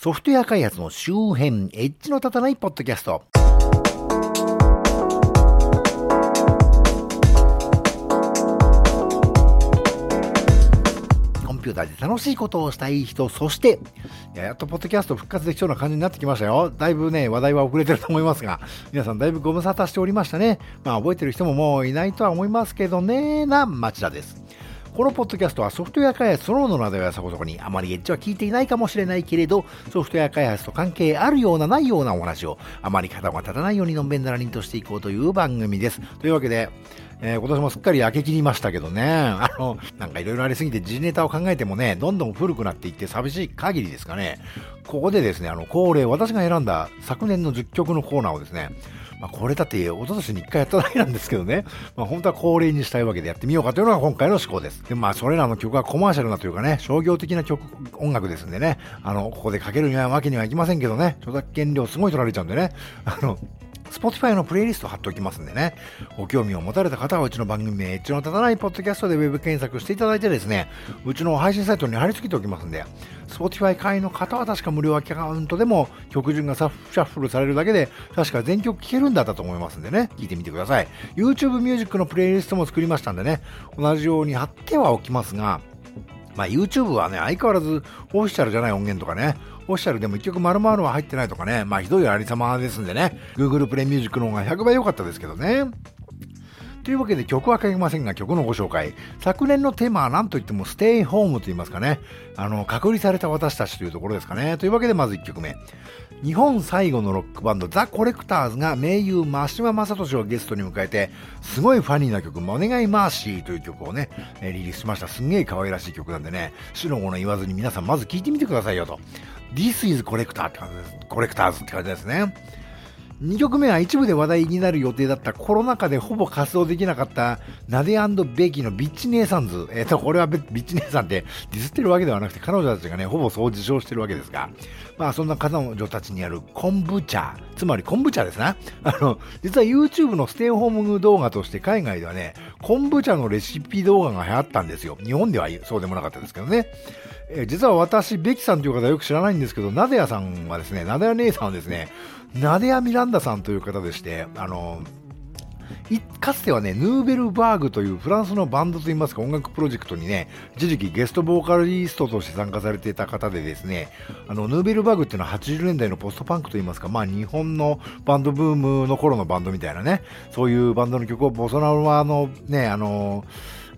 ソフトウェア開発の周辺、エッジの立たないポッドキャスト。コンピューターで楽しいことをしたい人、そして、やっとポッドキャスト復活できそうな感じになってきましたよ。だいぶね、話題は遅れてると思いますが、皆さんだいぶご無沙汰しておりましたね。まあ覚えてる人ももういないとは思いますけどね、な町田です。このポッドキャストはソフトウェア開発そのものなどやそこそこにあまりエッジは聞いていないかもしれないけれど、ソフトウェア開発と関係あるようなないようなお話をあまり肩が立たないようにのんべんならりんとしていこうという番組です。というわけで、えー今年もすっかり焼け切りましたけどね、あの、なんかいろいろありすぎて時事ネタを考えてもね、どんどん古くなっていって寂しい限りですかね、ここでですね、あの、恒例、私が選んだ昨年の10曲のコーナーをですね、まあ、これだって一昨年に1回やっただけなんですけどね、まあ、本当は恒例にしたいわけでやってみようかというのが今回の思考です。で、まあ、それらの曲はコマーシャルなというかね、商業的な曲、音楽ですんでね、あの、ここでかけるにはわけにはいきませんけどね、著作権料すごい取られちゃうんでね、あの、Spotify のプレイリスト貼っておきますんでね、ご興味を持たれた方はうちの番組名、エッジの立たないポッドキャストでウェブ検索していただいてですね、うちの配信サイトに貼り付けておきますんで、Spotify 会員の方は確か無料アカウントでも曲順がシャッフルされるだけで、確か全曲聴けるんだったと思いますんでね、聞いてみてください。YouTube ミュージックのプレイリストも作りましたんでね、同じように貼ってはおきますが、まあ、YouTube はね、相変わらずオフィシャルじゃない音源とかね、オフィシャルでも一曲丸々は入ってないとかね、まあひどいありさまですんでね、Google プレイミュージックの方が100倍良かったですけどね。というわけで曲はかけませんが曲のご紹介。昨年のテーマは何といってもステイホームと言いますかね。あの、隔離された私たちというところですかね。というわけでまず1曲目。日本最後のロックバンドザ・コレクターズが名優真島正俊をゲストに迎えて、すごいファニーな曲、お願いマーシーという曲をね、リリースしました。すんげえ可愛らしい曲なんでね、死のもの言わずに皆さんまず聴いてみてくださいよと。This is Collector って感じです。コレクターズって感じですね。2曲目は一部で話題になる予定だったコロナ禍でほぼ活動できなかったナデベキのビッチ姉さんズ。えっ、と、これはビッチ姉さんってディスってるわけではなくて彼女たちがね、ほぼそう自称してるわけですが、まあそんな彼女たちにあるコンブチャ、つまりコンブチャですね。あの、実は YouTube のステイホーム動画として海外ではね、コンブチャのレシピ動画が流行ったんですよ。日本ではそうでもなかったですけどね。え実は私、ベキさんという方はよく知らないんですけど、ナデヤさんはですね、ナデヤ姉さんはですね、ナデヤ・ミランダさんという方でして、あの、かつてはね、ヌーベルバーグというフランスのバンドといいますか音楽プロジェクトにね、一時期ゲストボーカリストとして参加されていた方でですね、あの、ヌーベルバーグっていうのは80年代のポストパンクといいますか、まあ日本のバンドブームの頃のバンドみたいなね、そういうバンドの曲をボソナロのね、あの、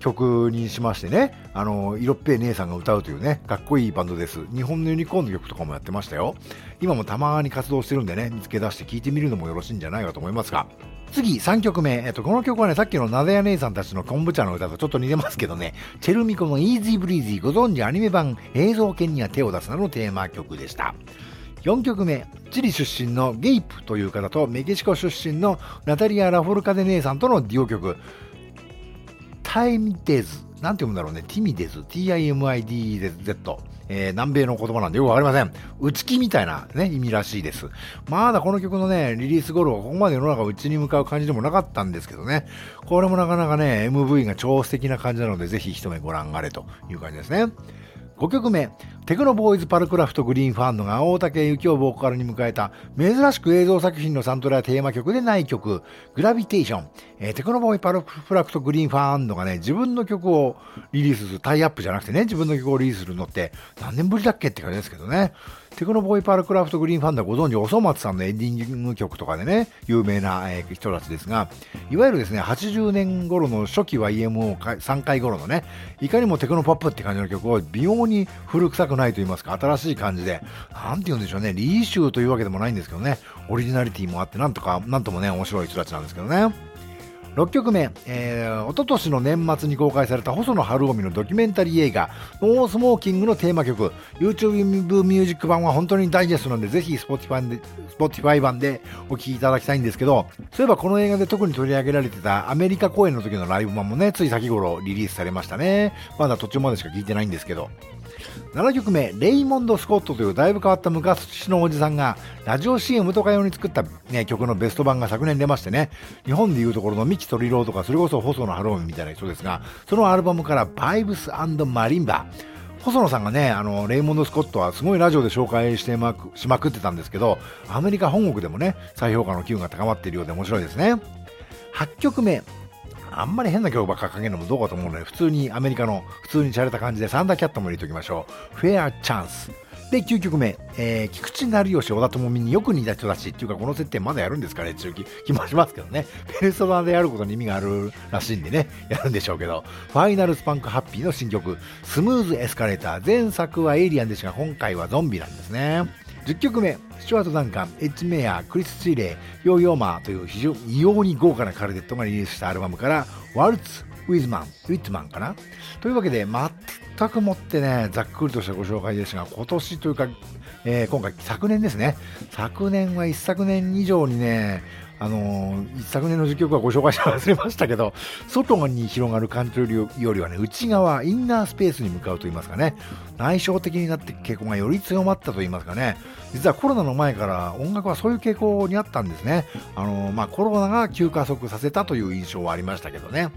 曲にしましてね、あの、色っぺい姉さんが歌うというね、かっこいいバンドです。日本のユニコーンの曲とかもやってましたよ。今もたまに活動してるんでね、見つけ出して聴いてみるのもよろしいんじゃないかと思いますが。次、3曲目。えっと、この曲はね、さっきのなでや姉さんたちのコンブチャの歌とちょっと似てますけどね、チェルミコの Easy Breezy ご存知アニメ版映像犬には手を出すなのテーマ曲でした。4曲目、チリ出身のゲイプという方とメキシコ出身のナタリア・ラフォルカデ姉さんとのデュオ曲、タイミデズ。なんて読むんだろうね。ティミデズ。T-I-M-I-D-Z。えー南米の言葉なんでよくわかりません。内気みたいなね、意味らしいです。まだこの曲のね、リリース頃はここまで世の中内に向かう感じでもなかったんですけどね。これもなかなかね、MV が超素敵な感じなので、ぜひ一目ご覧あれという感じですね。5曲目、テクノボーイズパルクラフトグリーンファンドが大竹幸雄ボーカルに迎えた珍しく映像作品のサントラやテーマ曲でない曲、グラビテーション。えーテクノボーイズパルクラフトグリーンファンドがね、自分の曲をリリースする、タイアップじゃなくてね、自分の曲をリリースするのって何年ぶりだっけって感じですけどね。テクノボーイパールクラフトグリーンファンドはご存知、おそ松さんのエンディング曲とかでね、有名な、人たちですが、いわゆるですね、80年頃の初期 YMO3 回頃のね、いかにもテクノポップって感じの曲を微妙に古臭くないと言いますか、新しい感じで、なんて言うんでしょうね、リイシューというわけでもないんですけどね、オリジナリティもあって、なんとか、なんともね、面白い人たちなんですけどね。6曲目、えー、一昨年の年末に公開された細野晴臣のドキュメンタリー映画、 No Smoking のテーマ曲、YouTube ミュージック版は本当にダイジェストなので、ぜひ Spotify で Spotify 版でお聴きいただきたいんですけど、そういえばこの映画で特に取り上げられてたアメリカ公演の時のライブ版もね、つい先頃リリースされましたね。まだ途中までしか聞いてないんですけど。7曲目、レイモンド・スコットというだいぶ変わった昔のおじさんが、ラジオ CM とか用に作った、ね、曲のベスト版が昨年出ましてね、日本でいうところの三木鳥郎とか、それこそ細野晴臣みたいな人ですが、そのアルバムからバイブスマリンバ。細野さんがね、あの、レイモンド・スコットはすごいラジオで紹介してまくしまくってたんですけど、アメリカ本国でもね、再評価の機運が高まっているようで面白いですね。8曲目。あんまり変な曲ばっかかけるのもどうかと思うので、普通にアメリカの普通に洒落た感じでサンダーキャットも入れておきましょう。フェアチャンス。で、9曲目、えー、菊池成吉、小田智美によく似た人だし、っていうか、この設定まだやるんですかねっていう気もしますけどね。ペルソナでやることに意味があるらしいんでね、やるんでしょうけど、ファイナルスパンクハッピーの新曲、スムーズエスカレーター、前作はエイリアンですが、今回はゾンビなんですね。10曲目、スチュワート・ダンカン、エッジ・メア、クリス・ツイレイ、ヨーヨーマーという非常に異様に豪華なカルテットがリリースしたアルバムから、ワルツ・ウィズマン、ウィットマンかなというわけで、全くもってね、ざっくりとしたご紹介ですが、今年というか、えー、今回、昨年ですね。昨年は一昨年以上にね、あのー、昨年の時曲はご紹介し忘れましたけど、外に広がる感じよりはね、内側、インナースペースに向かうと言いますかね、内省的になって傾向がより強まったと言いますかね、実はコロナの前から音楽はそういう傾向にあったんですね。あのー、まあ、コロナが急加速させたという印象はありましたけどね。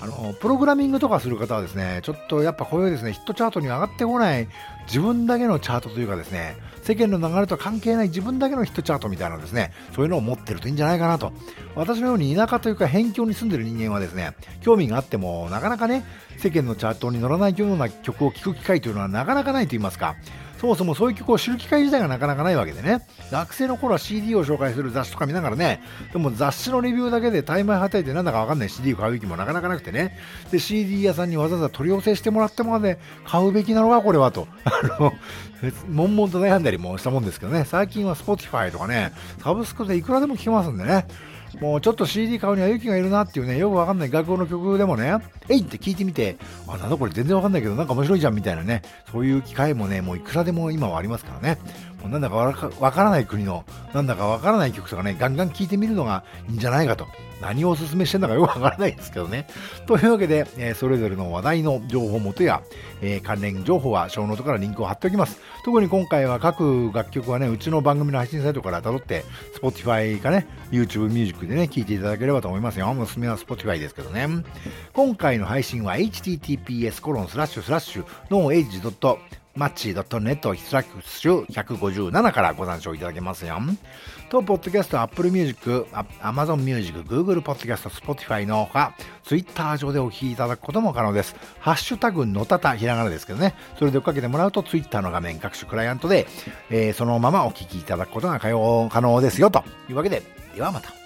あの、プログラミングとかする方はですね、ちょっとやっぱこういうですね、ヒットチャートに上がってこない自分だけのチャートというかですね、世間の流れと関係ない自分だけのヒットチャートみたいなですね、そういうのを持ってるといいんじゃないかなと。私のように田舎というか辺境に住んでる人間はですね、興味があっても、なかなかね、世間のチャートに乗らないような曲を聴く機会というのはなかなかないと言いますか、そもそもそういう曲を知る機会自体がなかなかないわけでね。学生の頃は CD を紹介する雑誌とか見ながらね、でも雑誌のレビューだけで大枚はたいてなんだかわかんない CD を買う気もなかなかなくてね。で、CD 屋さんにわざわざ取り寄せしてもらってもらって買うべきなのか、これはと。あの、悶々と悩んだりもしたもんですけどね、最近は Spotify とかね、サブスクでいくらでも聴けますんでね。もうちょっと CD 買うには勇気がいるなっていうね、よくわかんない学校の曲でもね、えいって聞いてみて、あ、なんだこれ全然わかんないけどなんか面白いじゃんみたいなね、そういう機会もね、もういくらでも今はありますからね。なんだかわからない国の、なんだかわからない曲とかね、ガンガン聴いてみるのがいいんじゃないかと。何をおすすめしてんだかよく わからないですけどね。というわけで、えー、それぞれの話題の情報元や、えー、関連情報はショーノートからリンクを貼っておきます。特に今回は各楽曲はね、うちの番組の配信サイトから辿って、Spotify かね、YouTube Music でね、聴いていただければと思いますよ。おすすめは Spotify ですけどね。今回の配信は https コロンスラッシュスラッシュの age. マッチ .net スラッシュ157からご参照いただけますよ。と、ポッドキャスト、Apple Music、Amazon Music、Google Podcast、Spotify のほか、Twitter 上でお聞きいただくことも可能です。ハッシュタグのたた、ひらがなですけどね。それで追っかけてもらうと、Twitter の画面、各種クライアントで、えー、そのままお聞きいただくことが可能ですよ。というわけで、ではまた。